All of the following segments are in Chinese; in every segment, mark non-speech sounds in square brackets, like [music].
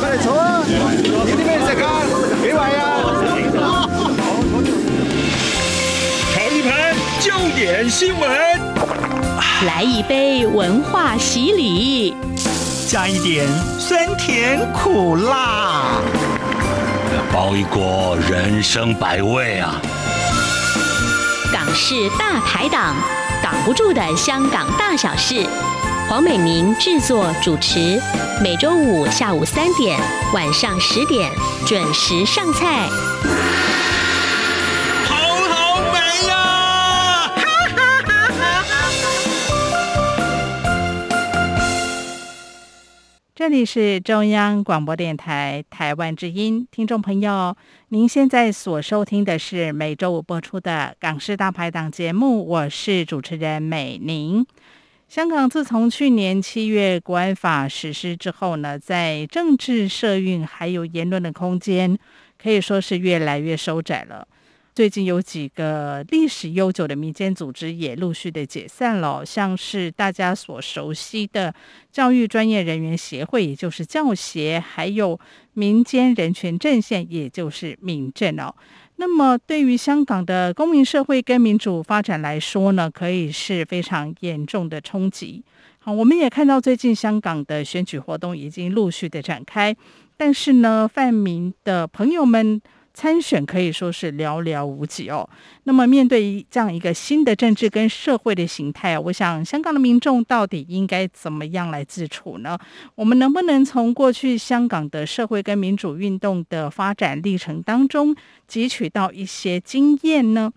快来坐啊！有啲咩食啊？几位啊？尝一盘焦点新闻，来一杯文化洗礼，加一点酸甜苦辣，包一锅人生百味啊！港式大排档，挡不住的香港大小事。黄美玲制作主持，每周五下午三点、晚上十点准时上菜。好好美呀！[laughs] 这里是中央广播电台台湾之音，听众朋友，您现在所收听的是每周五播出的港式大排档节目，我是主持人美玲。香港自从去年七月国安法实施之后呢，在政治、社运还有言论的空间，可以说是越来越收窄了。最近有几个历史悠久的民间组织也陆续的解散了，像是大家所熟悉的教育专业人员协会，也就是教协，还有民间人权阵线，也就是民阵哦。那么，对于香港的公民社会跟民主发展来说呢，可以是非常严重的冲击。好，我们也看到最近香港的选举活动已经陆续的展开，但是呢，泛民的朋友们。参选可以说是寥寥无几哦。那么，面对这样一个新的政治跟社会的形态，我想香港的民众到底应该怎么样来自处呢？我们能不能从过去香港的社会跟民主运动的发展历程当中汲取到一些经验呢？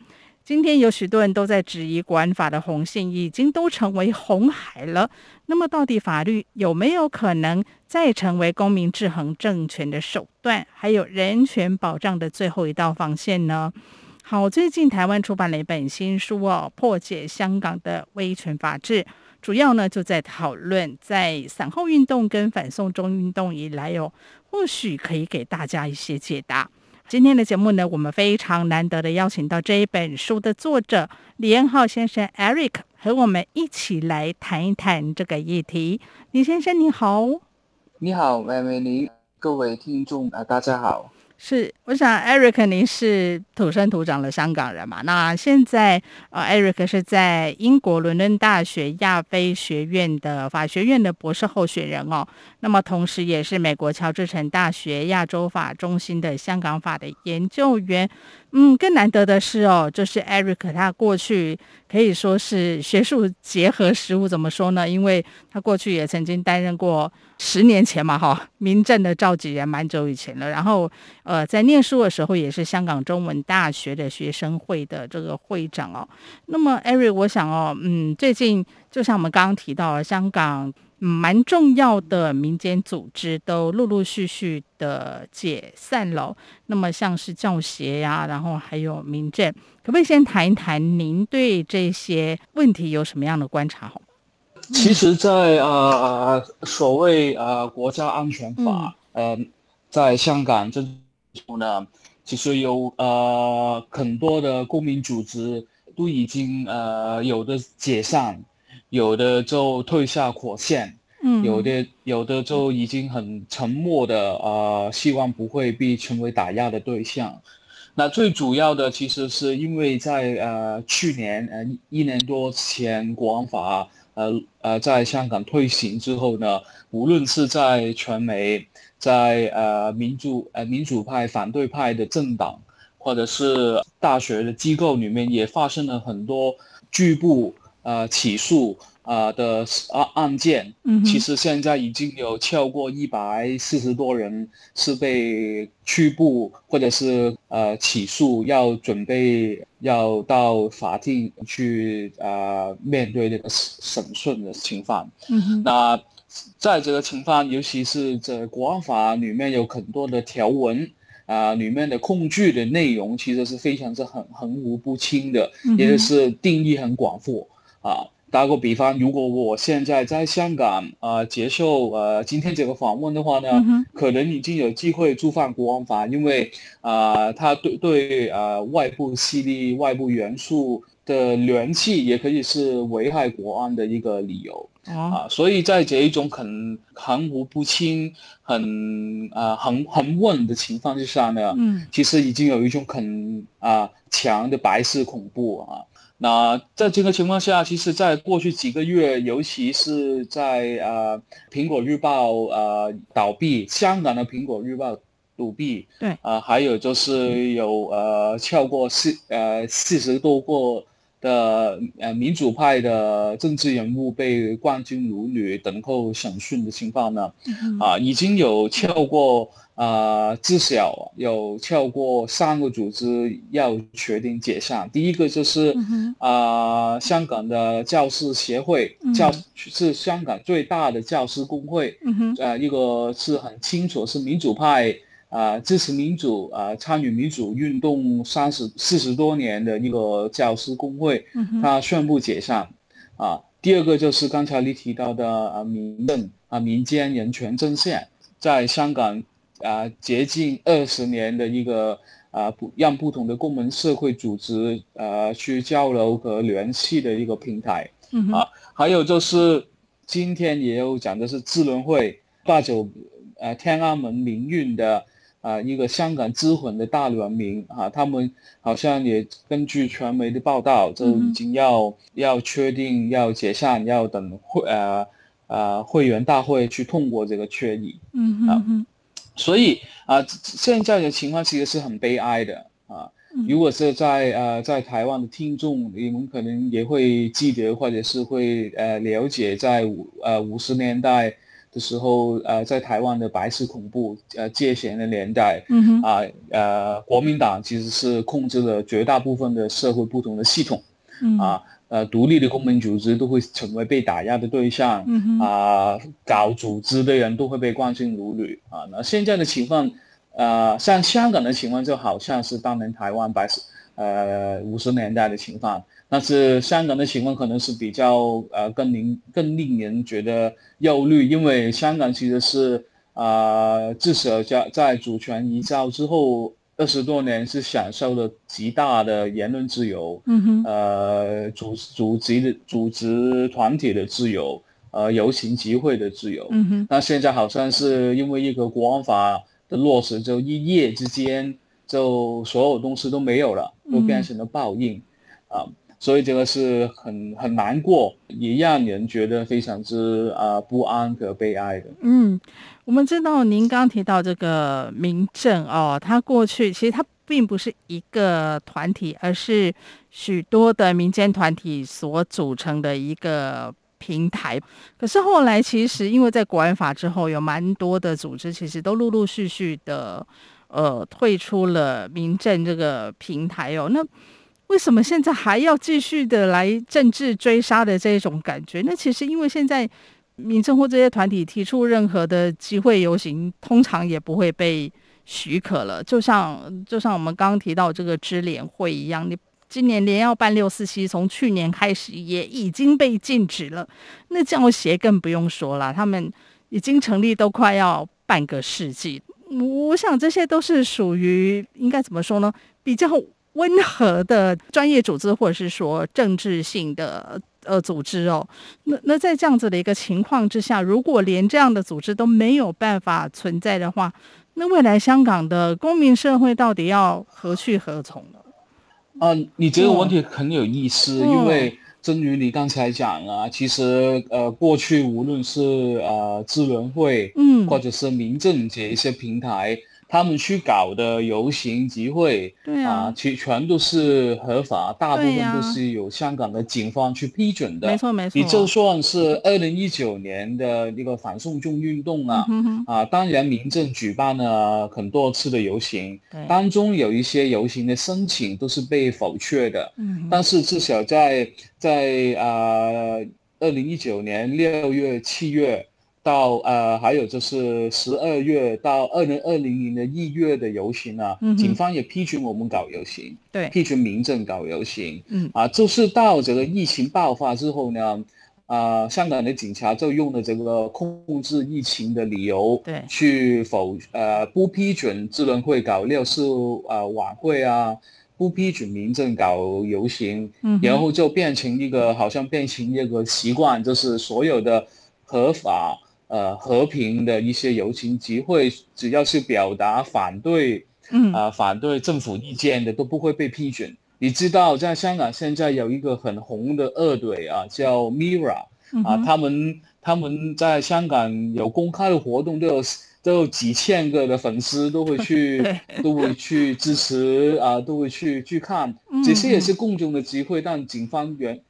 今天有许多人都在质疑国安法的红线已经都成为红海了。那么，到底法律有没有可能再成为公民制衡政权的手段，还有人权保障的最后一道防线呢？好，最近台湾出版了一本新书哦，《破解香港的威权法治》，主要呢就在讨论在散后运动跟反送中运动以来哦，或许可以给大家一些解答。今天的节目呢，我们非常难得的邀请到这一本书的作者李恩浩先生 Eric 和我们一起来谈一谈这个议题。李先生你好，你好，美美你各位听众啊，大家好。是，我想 Eric 您是土生土长的香港人嘛？那现在呃，Eric 是在英国伦敦大学亚非学院的法学院的博士候选人哦。那么同时也是美国乔治城大学亚洲法中心的香港法的研究员。嗯，更难得的是哦，就是 Eric 他过去可以说是学术结合实务，怎么说呢？因为他过去也曾经担任过十年前嘛，哈，民政的召集人，蛮久以前了。然后，呃，在念书的时候也是香港中文大学的学生会的这个会长哦。那么艾瑞我想哦，嗯，最近就像我们刚刚提到，香港。蛮重要的民间组织都陆陆续续的解散了，那么像是教协呀、啊，然后还有民政，可不可以先谈一谈您对这些问题有什么样的观察？其实在，在呃所谓呃国家安全法，嗯、呃，在香港这后呢，其实有呃很多的公民组织都已经呃有的解散。有的就退下火线，嗯，有的有的就已经很沉默的，呃，希望不会被成为打压的对象。那最主要的其实是因为在呃去年呃一年多前国安法呃呃在香港推行之后呢，无论是在传媒，在呃民主呃民主派反对派的政党，或者是大学的机构里面，也发生了很多拒捕。呃，起诉啊、呃、的案案件，嗯，其实现在已经有超过一百四十多人是被拘捕，或者是呃起诉，要准备要到法庭去啊、呃、面对这个审讯的情况。嗯哼，那在这个情况，尤其是这国安法里面有很多的条文啊、呃，里面的控具的内容其实是非常之很含糊不清的，嗯、也就是定义很广阔。啊，打个比方，如果我现在在香港啊、呃、接受呃今天这个访问的话呢，嗯、可能已经有机会触犯国安法，因为啊，它、呃、对对呃外部势力、外部元素的联系，也可以是危害国安的一个理由。哦、啊，所以在这一种很含糊不清、很啊很很稳的情况之下呢，嗯，其实已经有一种很啊强的白色恐怖啊。那在这个情况下，其实，在过去几个月，尤其是在呃《苹果日报》呃倒闭，香港的《苹果日报》倒闭，对，啊、呃，还有就是有呃超过四呃四十多个的呃民主派的政治人物被冠军如女等候审讯的情况呢，啊、呃，已经有超过。啊、呃，至少有超过三个组织要决定解散。第一个就是啊、香港的教师协会，嗯、教是香港最大的教师工会。嗯哼，呃，一个是很清楚是民主派啊、呃，支持民主啊、呃，参与民主运动三十四十多年的一个教师工会，嗯，他宣布解散。啊，第二个就是刚才你提到的啊，民政啊，民间人权阵线在香港。啊，接近二十年的一个啊，不让不同的公民社会组织啊去交流和联系的一个平台。嗯啊，还有就是今天也有讲的是智联会八九呃天安门民运的啊一个香港之魂的大联盟啊，他们好像也根据传媒的报道，就已经要、嗯、要确定要解散，要等会呃呃会员大会去通过这个决议。嗯嗯。所以啊，现在的情况其实是很悲哀的啊。如果是在呃在台湾的听众，你们可能也会记得，或者是会呃了解，在五呃五十年代的时候，呃在台湾的白色恐怖呃戒严的年代，啊呃国民党其实是控制了绝大部分的社会不同的系统，嗯啊。呃，独立的公民组织都会成为被打压的对象，嗯、啊，搞组织的人都会被关进牢狱啊。那现在的情况，呃，像香港的情况就好像是当年台湾白色，呃，五十年代的情况，但是香港的情况可能是比较呃更令更令人觉得忧虑，因为香港其实是啊、呃，至少在在主权移交之后。二十多年是享受了极大的言论自由，嗯哼，呃，组组织的组织团体的自由，呃，游行集会的自由，嗯哼。那现在好像是因为一个国安法的落实，就一夜之间，就所有东西都没有了，都变成了报应，啊、嗯呃，所以这个是很很难过，也让人觉得非常之啊、不安和悲哀的，嗯。我们知道您刚提到这个民政哦，它过去其实它并不是一个团体，而是许多的民间团体所组成的一个平台。可是后来其实因为在国安法之后，有蛮多的组织其实都陆陆续续的呃退出了民政这个平台哦。那为什么现在还要继续的来政治追杀的这种感觉？那其实因为现在。民政或这些团体提出任何的集会游行，通常也不会被许可了。就像就像我们刚刚提到这个支联会一样，你今年连要办六四七，从去年开始也已经被禁止了。那教协更不用说了，他们已经成立都快要半个世纪。我想这些都是属于应该怎么说呢？比较温和的专业组织，或者是说政治性的。呃，组织哦，那那在这样子的一个情况之下，如果连这样的组织都没有办法存在的话，那未来香港的公民社会到底要何去何从呢？啊、呃，你这个问题很有意思，哦、因为正如你刚才讲啊，其实呃，过去无论是呃智联会，嗯，或者是民政这一些平台。他们去搞的游行集会，对啊，其全都是合法，大部分都是由香港的警方去批准的。没错没错。你就算是二零一九年的那个反送中运动啊，嗯、啊，当然民政举办了很多次的游行，当中有一些游行的申请都是被否决的。嗯。但是至少在在啊二零一九年六月七月。到呃，还有就是十二月到二零二零年的一月的游行啊，嗯、警方也批准我们搞游行，对，批准民政搞游行，嗯。啊，就是到这个疫情爆发之后呢，啊、呃，香港的警察就用了这个控制疫情的理由，对，去否呃不批准智能会搞六四啊晚会啊。不批准民政搞游行，嗯，然后就变成一个好像变成一个习惯，就是所有的合法呃和平的一些游行集会，只要是表达反对，嗯啊、呃、反对政府意见的都不会被批准。你知道，在香港现在有一个很红的乐队啊，叫 Mira 啊，他们他们在香港有公开的活动都有。都有几千个的粉丝都会去，[laughs] 都会去支持啊，都会去去看。这些也是公众的集会，但警方原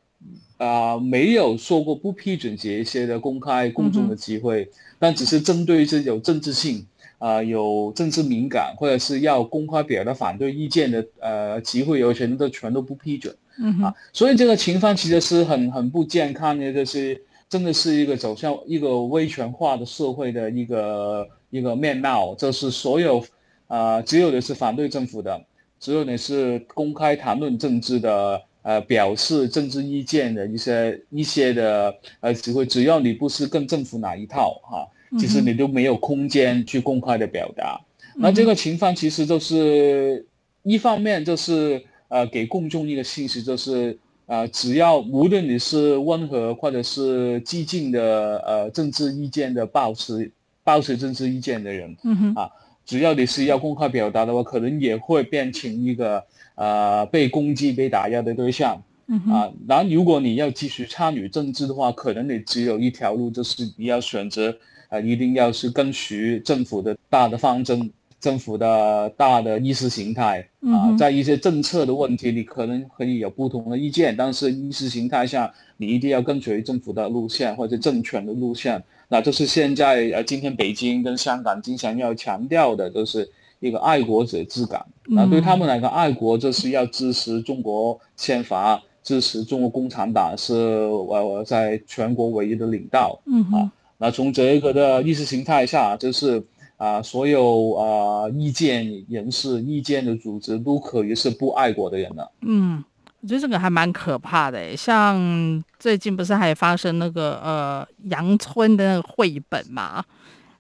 啊没有说过不批准这一些的公开公众的机会，但只是针对这有政治性啊、有政治敏感或者是要公开表达反对意见的呃集会，有全都全都不批准。嗯啊，所以这个情况其实是很很不健康的，就是真的是一个走向一个威权化的社会的一个。一个面貌，就是所有，啊、呃，只有的是反对政府的，只有你是公开谈论政治的，呃，表示政治意见的一些一些的，呃，只会只要你不是跟政府哪一套哈、啊，其实你都没有空间去公开的表达。嗯、那这个情况其实就是一方面就是呃给公众一个信息，就是呃只要无论你是温和或者是激进的呃政治意见的抱持。抱持政治意见的人，嗯哼，啊，只要你是要公开表达的话，可能也会变成一个呃被攻击、被打压的对象，啊，然后如果你要继续参与政治的话，可能你只有一条路，就是你要选择，呃，一定要是跟随政府的大的方针。政府的大的意识形态啊，在一些政策的问题，你可能可以有不同的意见，但是意识形态下，你一定要跟随政府的路线或者政权的路线。那这是现在呃，今天北京跟香港经常要强调的，就是一个爱国者治港。那对他们来讲，爱国就是要支持中国宪法，支持中国共产党是呃在全国唯一的领导。嗯啊，那从这个的意识形态下，就是。啊，所有啊意见人士、意见的组织都可以是不爱国的人了。嗯，我觉得这个还蛮可怕的。像最近不是还发生那个呃杨春的那个绘本嘛，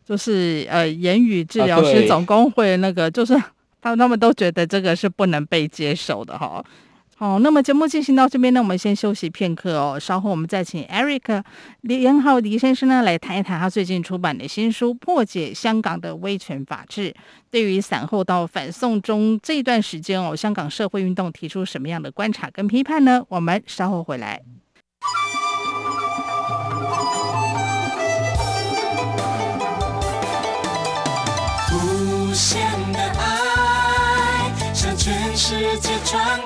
就是呃言语治疗师总工会那个，就是他 [laughs] 们他们都觉得这个是不能被接受的哈。好，那么节目进行到这边呢，我们先休息片刻哦。稍后我们再请 Eric 李延浩李先生呢来谈一谈他最近出版的新书《破解香港的威权法治》，对于散后到反送中这段时间哦，香港社会运动提出什么样的观察跟批判呢？我们稍后回来。无限的爱向全世界传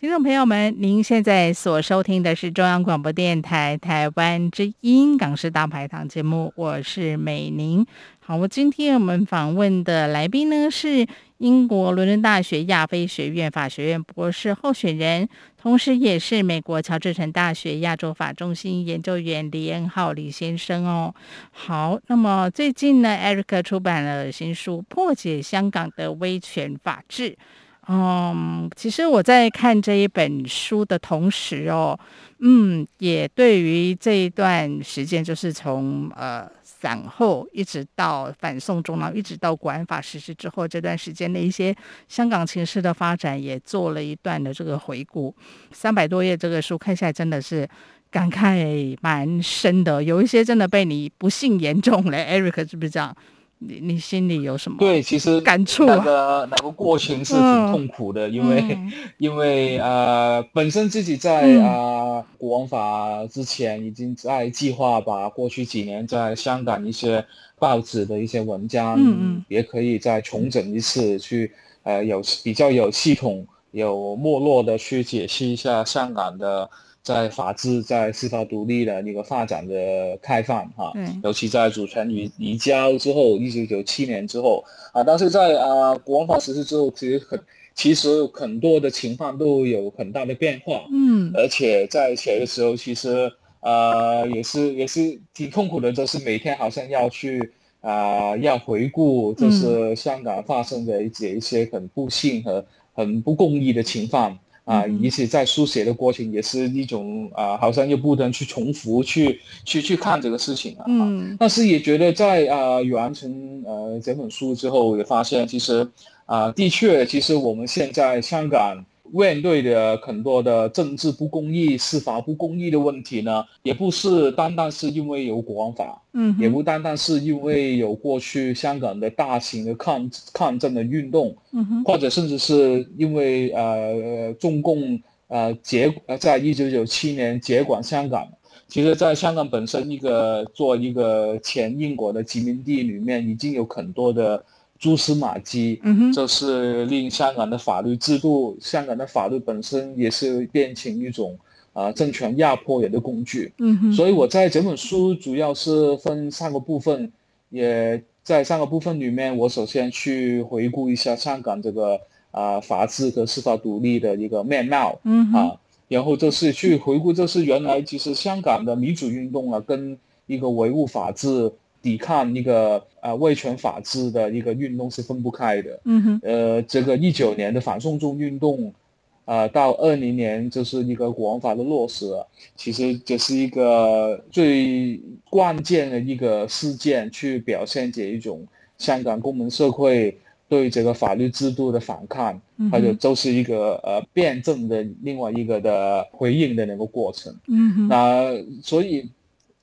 听众朋友们，您现在所收听的是中央广播电台台湾之音港式大排档节目，我是美玲。好，我今天我们访问的来宾呢是英国伦敦大学亚非学院法学院博士候选人，同时也是美国乔治城大学亚洲法中心研究员李恩浩李先生哦。好，那么最近呢，Eric 出版了新书《破解香港的威权法治》。嗯，其实我在看这一本书的同时哦，嗯，也对于这一段时间，就是从呃散后一直到反送中，然后一直到国安法实施之后这段时间的一些香港情势的发展，也做了一段的这个回顾。三百多页这个书看起来真的是感慨蛮深的，有一些真的被你不幸言中了。Eric 是不是这样？你你心里有什么？对，其实感触那个那个过程是挺痛苦的，嗯、[laughs] 因为、嗯、因为呃，本身自己在啊、呃、国王法之前已经在计划把过去几年在香港一些报纸的一些文章，嗯嗯，也可以再重整一次，去呃有比较有系统、有没落的去解析一下香港的。在法治、在司法独立的那个发展的开放，哈，尤其在主权移移交之后，一九九七年之后，啊，但是在啊国安法实施之后，其实很其实很多的情况都有很大的变化，嗯，而且在写的时候，其实呃也是也是挺痛苦的，就是每天好像要去啊、呃，要回顾就是香港发生的一些一些很不幸和很不公义的情况啊，以及在书写的过程也是一种啊，好像又不能去重复去去去看这个事情啊。嗯，但是也觉得在啊完成呃这本书之后，也发现其实啊，的确，其实我们现在香港。面对的很多的政治不公义、司法不公义的问题呢，也不是单单是因为有国安法，嗯，也不单单是因为有过去香港的大型的抗抗争的运动，嗯哼，或者甚至是因为呃中共呃接呃在一九九七年接管香港，其实在香港本身一个做一个前英国的殖民地里面，已经有很多的。蛛丝马迹，嗯，就是令香港的法律制度，香港的法律本身也是变成一种啊、呃、政权压迫人的工具。嗯哼，所以我在整本书主要是分三个部分，也在三个部分里面，我首先去回顾一下香港这个啊、呃、法治和司法独立的一个面貌，嗯啊，然后就是去回顾，就是原来其实香港的民主运动啊，跟一个维护法治。抵抗那个啊威权法治的一个运动是分不开的。嗯哼。呃，这个一九年的反送中运动，啊、呃，到二零年就是一个国安法的落实，其实这是一个最关键的一个事件，去表现这一种香港公民社会对这个法律制度的反抗，还有就是一个呃辩证的另外一个的回应的那个过程。嗯哼。那所以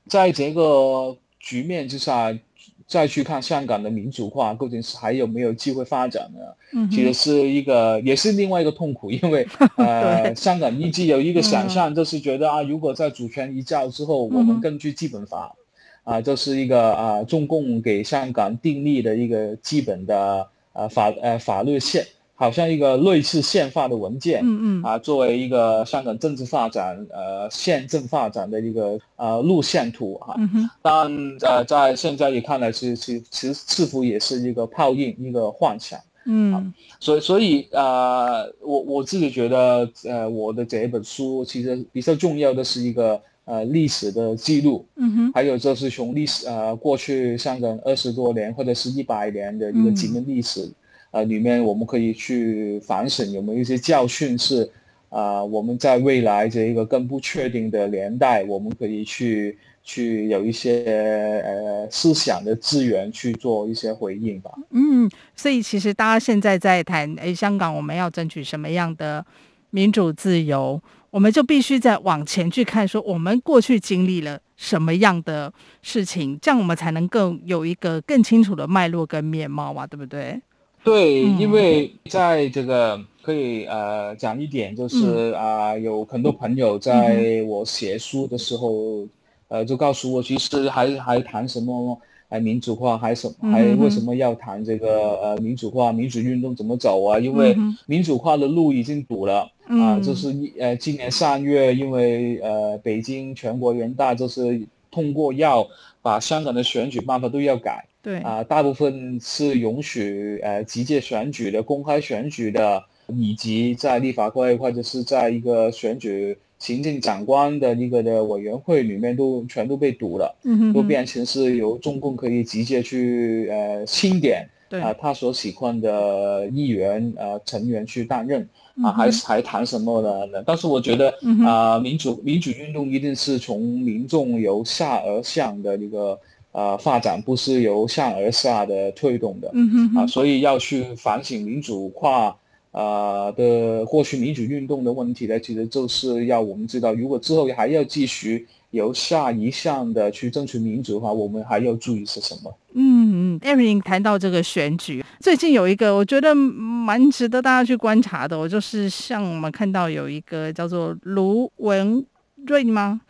在这个。局面之下，再去看香港的民主化究竟是还有没有机会发展呢？嗯，其实是一个，也是另外一个痛苦，因为 [laughs] 呃，香港一直有一个想象，就是觉得啊，如果在主权移交之后，我们根据基本法，啊，这是一个啊，中共给香港订立的一个基本的呃法呃法律线。好像一个类似宪法的文件，嗯嗯，啊，作为一个香港政治发展，呃，宪政发展的一个呃路线图啊，嗯哼，但呃，在现在也看来是是其实似乎也是一个泡影，一个幻想，嗯，啊、所以所以呃，我我自己觉得，呃，我的这一本书其实比较重要的是一个呃历史的记录，嗯哼，还有就是从历史呃过去香港二十多年或者是一百年的一个殖民历史。呃，里面我们可以去反省有没有一些教训是，啊、我们在未来这一个更不确定的年代，我们可以去去有一些呃思想的资源去做一些回应吧。嗯，所以其实大家现在在谈，哎，香港我们要争取什么样的民主自由，我们就必须再往前去看，说我们过去经历了什么样的事情，这样我们才能更有一个更清楚的脉络跟面貌嘛，对不对？对，因为在这个可以呃讲一点，就是啊、呃，有很多朋友在我写书的时候，呃，就告诉我，其实还还谈什么呃民主化，还什还为什么要谈这个呃民主化、民主运动怎么走啊？因为民主化的路已经堵了啊、呃，就是一呃今年三月，因为呃北京全国人大就是通过要把香港的选举办法都要改。对啊，大部分是允许呃直接选举的、公开选举的，以及在立法会或者是在一个选举行政长官的一个的委员会里面都全都被堵了，嗯哼，都变成是由中共可以直接去呃钦点啊他所喜欢的议员呃成员去担任啊，还是还谈什么呢？但是我觉得啊，民主民主运动一定是从民众由下而上的一个。呃，发展不是由上而下的推动的，嗯哼哼，啊，所以要去反省民主化，呃的过去民主运动的问题呢，其实就是要我们知道，如果之后还要继续由下一项的去争取民主的话，我们还要注意是什么？嗯嗯，Eric 谈到这个选举，最近有一个我觉得蛮值得大家去观察的，我就是像我们看到有一个叫做卢文瑞吗？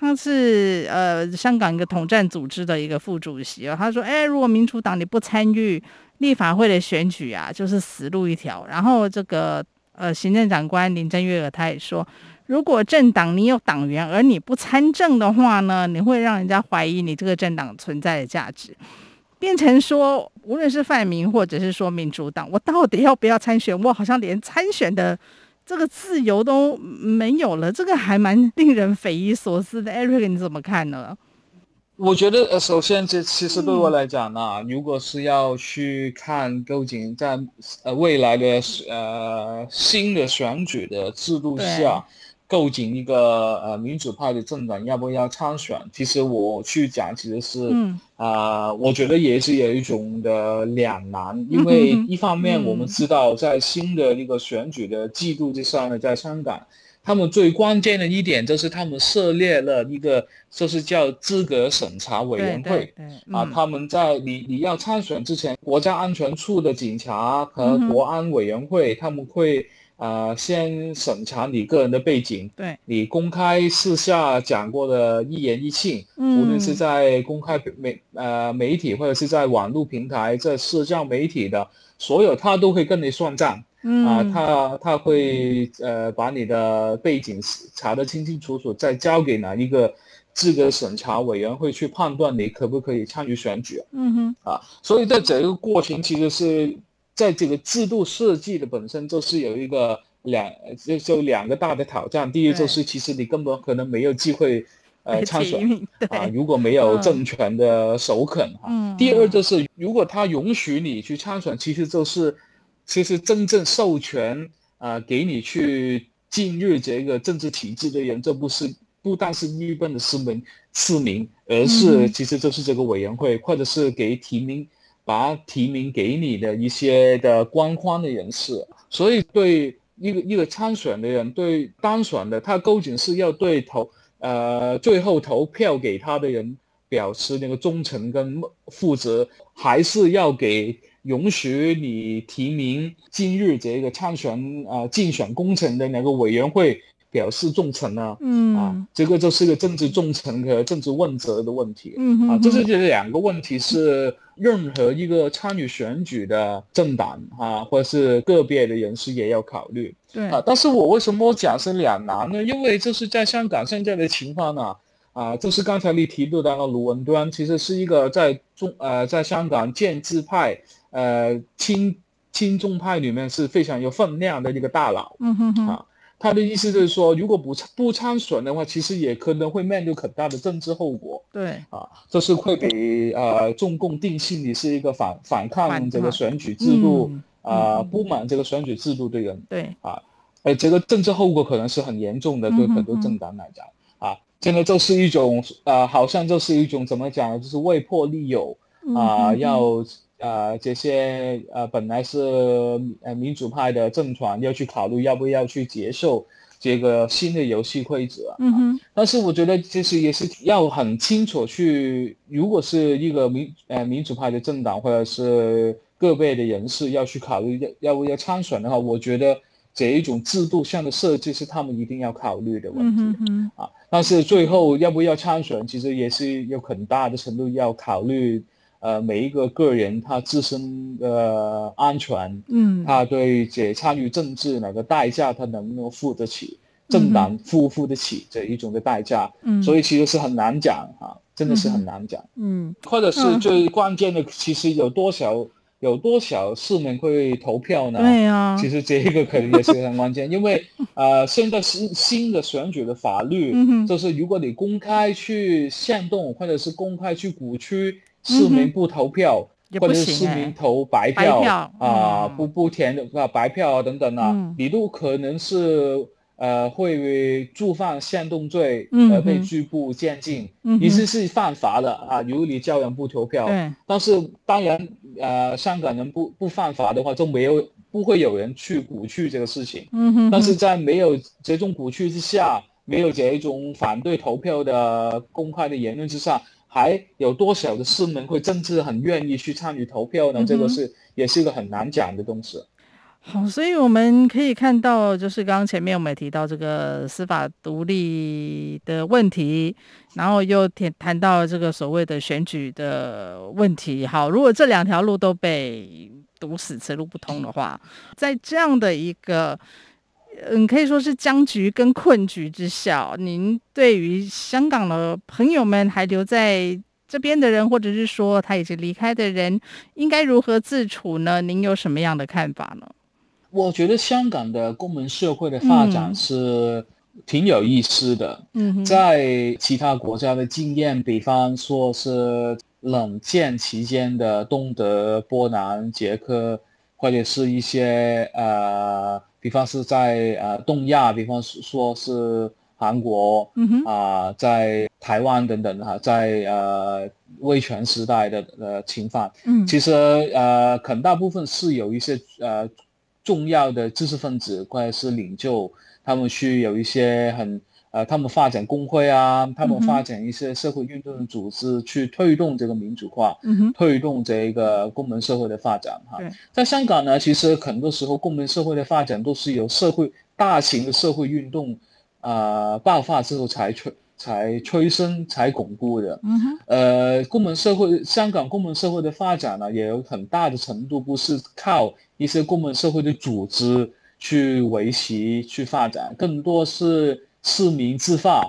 他是呃香港一个统战组织的一个副主席哦，他说：“哎，如果民主党你不参与立法会的选举啊，就是死路一条。”然后这个呃行政长官林郑月娥他也说：“如果政党你有党员而你不参政的话呢，你会让人家怀疑你这个政党存在的价值，变成说无论是泛民或者是说民主党，我到底要不要参选？我好像连参选的。”这个自由都没有了，这个还蛮令人匪夷所思的。Eric，你怎么看呢？我觉得呃，首先这其实对我来讲呢，嗯、如果是要去看究竟在呃未来的呃新的选举的制度下，构建一个呃民主派的政党要不要参选，其实我去讲其实是嗯啊、呃，我觉得也是有一种的两难，因为一方面我们知道在新的一个选举的制度之上呢，在香港。他们最关键的一点就是，他们设立了一个，就是叫资格审查委员会。嗯、啊，他们在你你要参选之前，国家安全处的警察和国安委员会，嗯、他们会啊、呃、先审查你个人的背景。对，你公开私下讲过的一言一行，嗯、无论是在公开媒呃媒体或者是在网络平台、在社交媒体的所有，他都会跟你算账。嗯啊，他他会呃把你的背景查得清清楚楚，再交给哪一个资格审查委员会去判断你可不可以参与选举。嗯哼，啊，所以在整个过程其实是在这个制度设计的本身就是有一个两就就两个大的挑战。第一就是其实你根本可能没有机会呃参选啊，如果没有政权的首肯哈。嗯。第二就是如果他允许你去参选，其实就是。其实真正授权啊、呃，给你去进入这个政治体制的人，这不是不但是日本的市民市民，而是其实就是这个委员会，或者是给提名把提名给你的一些的官方的人士。所以对一个一个参选的人，对当选的他究竟是要对投呃最后投票给他的人表示那个忠诚跟负责，还是要给？允许你提名今日这个参选啊竞选工程的那个委员会表示忠诚呢？嗯啊，这个就是个政治忠诚和政治问责的问题。嗯啊，这是这两个问题是任何一个参与选举的政党啊，或者是个别的人士也要考虑。对啊，但是我为什么讲是两难呢？因为这是在香港现在的情况呢。啊，就是刚才你提到的那个卢文端，其实是一个在中呃在香港建制派。呃，亲亲中派里面是非常有分量的一个大佬，嗯哼哼，啊，他的意思就是说，如果不不参选的话，其实也可能会面对很大的政治后果。对，啊，这是会给呃中共定性你是一个反反抗这个选举制度，啊、呃，不满这个选举制度的人。对，啊，呃，这个政治后果可能是很严重的，对很多政党来讲，啊，真的就是一种呃，好像就是一种怎么讲呢？就是为破利诱啊，呃、要。呃，这些呃本来是呃民主派的政团要去考虑要不要去接受这个新的游戏规则，嗯哼。但是我觉得其实也是要很清楚去，如果是一个民呃民主派的政党或者是个别的人士要去考虑要要不要参选的话，我觉得这一种制度上的设计是他们一定要考虑的问题，嗯哼。啊，但是最后要不要参选，其实也是有很大的程度要考虑。呃，每一个个人他自身的安全，嗯，他对这参与政治哪个代价，他能不能付得起？政党付不付得起这一种的代价？嗯，所以其实是很难讲哈，真的是很难讲。嗯，或者是最关键的，其实有多少有多少市民会投票呢？对呀，其实这一个可能也是非常关键，因为呃，现在新新的选举的法律，就是如果你公开去煽动，或者是公开去鼓吹。市民不投票，嗯、或者是市民投白票，啊，嗯、不不填的啊白票啊等等啊，嗯、你都可能是呃会触犯煽动罪，呃被拘捕监禁，你是是犯法的啊。如果你叫人不投票，但是当然呃香港人不不犯法的话，就没有不会有人去鼓吹这个事情。嗯哼，但是在没有这种鼓吹之下，没有这一种反对投票的公开的言论之上。还有多少的市民会真正很愿意去参与投票呢？嗯、这个是也是一个很难讲的东西。好，所以我们可以看到，就是刚刚前面我们也提到这个司法独立的问题，然后又谈谈到这个所谓的选举的问题。好，如果这两条路都被堵死，此路不通的话，在这样的一个。嗯，可以说是僵局跟困局之下，您对于香港的朋友们还留在这边的人，或者是说他已经离开的人，应该如何自处呢？您有什么样的看法呢？我觉得香港的公民社会的发展是挺有意思的。嗯哼，在其他国家的经验，比方说是冷战期间的东德、波兰、捷克，或者是一些呃，比方是在呃东亚，比方说是韩国，嗯，啊、呃，在台湾等等哈，在呃威权时代的呃侵犯，嗯，其实呃很大部分是有一些呃重要的知识分子或者是领袖。他们去有一些很呃，他们发展工会啊，他们发展一些社会运动的组织，去推动这个民主化，推动这个公民社会的发展哈。在香港呢，其实很多时候公民社会的发展都是由社会大型的社会运动啊、呃、爆发之后才催才催生才巩固的。呃，公民社会香港公民社会的发展呢，也有很大的程度不是靠一些公民社会的组织。去维系、去发展，更多是市民自发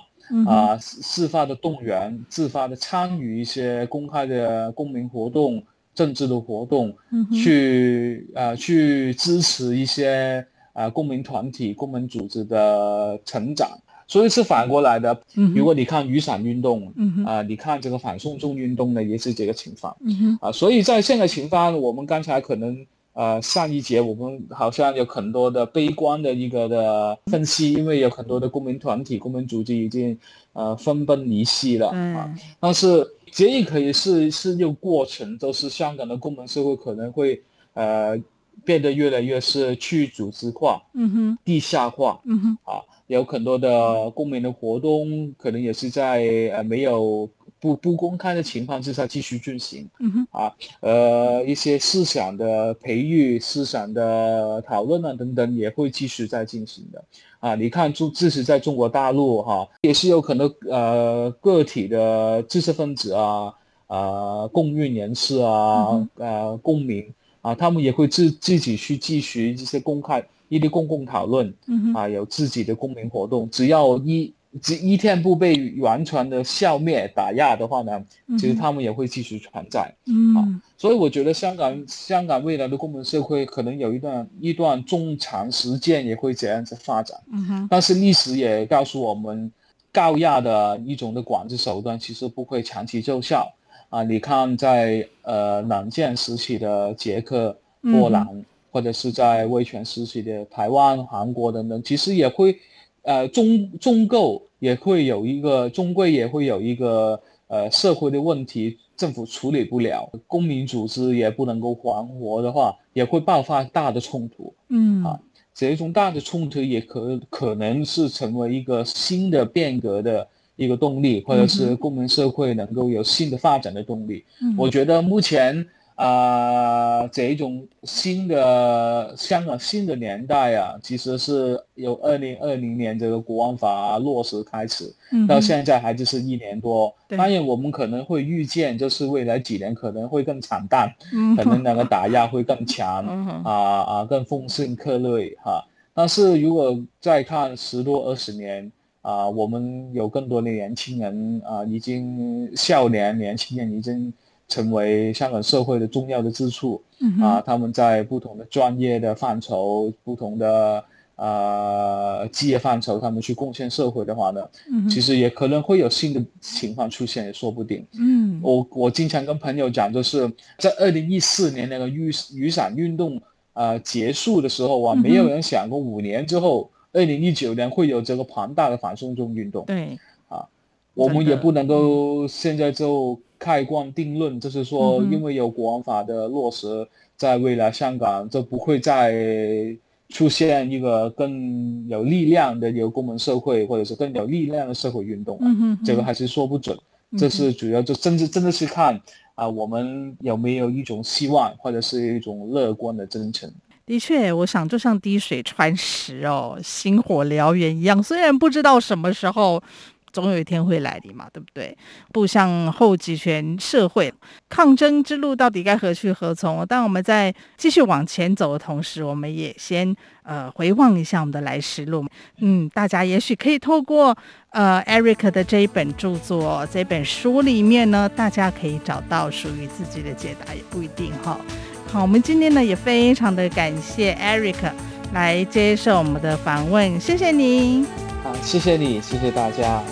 啊，自发的动员、自发的参与一些公开的公民活动、政治的活动，去呃去支持一些啊公民团体、公民组织的成长。所以是反过来的。如果你看雨伞运动，啊，你看这个反送中运动呢，也是这个情况。啊，所以在现在情况，我们刚才可能。呃，上一节我们好像有很多的悲观的一个的分析，因为有很多的公民团体、公民组织已经呃分崩离析了啊。但是这也可以是是一个过程，都是香港的公民社会可能会呃变得越来越是去组织化、嗯哼、地下化，嗯哼，啊，有很多的公民的活动可能也是在呃没有。不不公开的情况之下继续进行，嗯，啊，呃，一些思想的培育、思想的讨论啊等等也会继续在进行的，啊，你看，就即使在中国大陆哈，也是有可能呃个体的知识分子啊，啊，公运人士啊，嗯、呃，公民啊，他们也会自自己去继续一些公开一些公共讨论，嗯，啊，有自己的公民活动，只要一。这一天不被完全的消灭打压的话呢，其实他们也会继续存在。嗯，啊，所以我觉得香港香港未来的公民社会可能有一段一段中长时间也会这样子发展。嗯哼，但是历史也告诉我们，高压的一种的管制手段其实不会长期奏效。啊，你看在呃冷战时期的捷克、波兰，嗯，或者是在威权时期的台湾、韩国等等，其实也会。呃，中中购也会有一个，终归也会有一个呃社会的问题，政府处理不了，公民组织也不能够还活的话，也会爆发大的冲突。嗯，啊，这种大的冲突也可可能是成为一个新的变革的一个动力，或者是公民社会能够有新的发展的动力。嗯，我觉得目前。啊、呃，这一种新的香港新的年代啊，其实是由二零二零年这个国安法落实开始，嗯、到现在还就是一年多。当然，我们可能会预见，就是未来几年可能会更惨淡，嗯、可能那个打压会更强，啊、嗯、啊，更风声鹤唳哈。但是如果再看十多二十年啊，我们有更多的年轻人啊，已经少年年轻人已经。成为香港社会的重要的支柱，嗯、啊，他们在不同的专业的范畴、不同的呃职业范畴，他们去贡献社会的话呢，嗯，其实也可能会有新的情况出现，也说不定。嗯，我我经常跟朋友讲，就是在二零一四年那个雨雨伞运动呃结束的时候啊，没有人想过五年之后，二零一九年会有这个庞大的反送中运动。对，啊，我们也不能够现在就。盖棺定论，就是说，因为有国安法的落实，在未来香港就不会再出现一个更有力量的有公民社会，或者是更有力量的社会运动。嗯，这个还是说不准。这是主要，就真的真的是看啊、呃，我们有没有一种希望，或者是一种乐观的真诚。的确，我想就像滴水穿石哦，星火燎原一样，虽然不知道什么时候。总有一天会来临嘛，对不对？步向后极权社会，抗争之路到底该何去何从？当我们在继续往前走的同时，我们也先呃回望一下我们的来时路。嗯，大家也许可以透过呃 Eric 的这一本著作、这本书里面呢，大家可以找到属于自己的解答，也不一定哈。好，我们今天呢也非常的感谢 Eric 来接受我们的访问，谢谢您。好，谢谢你，谢谢大家。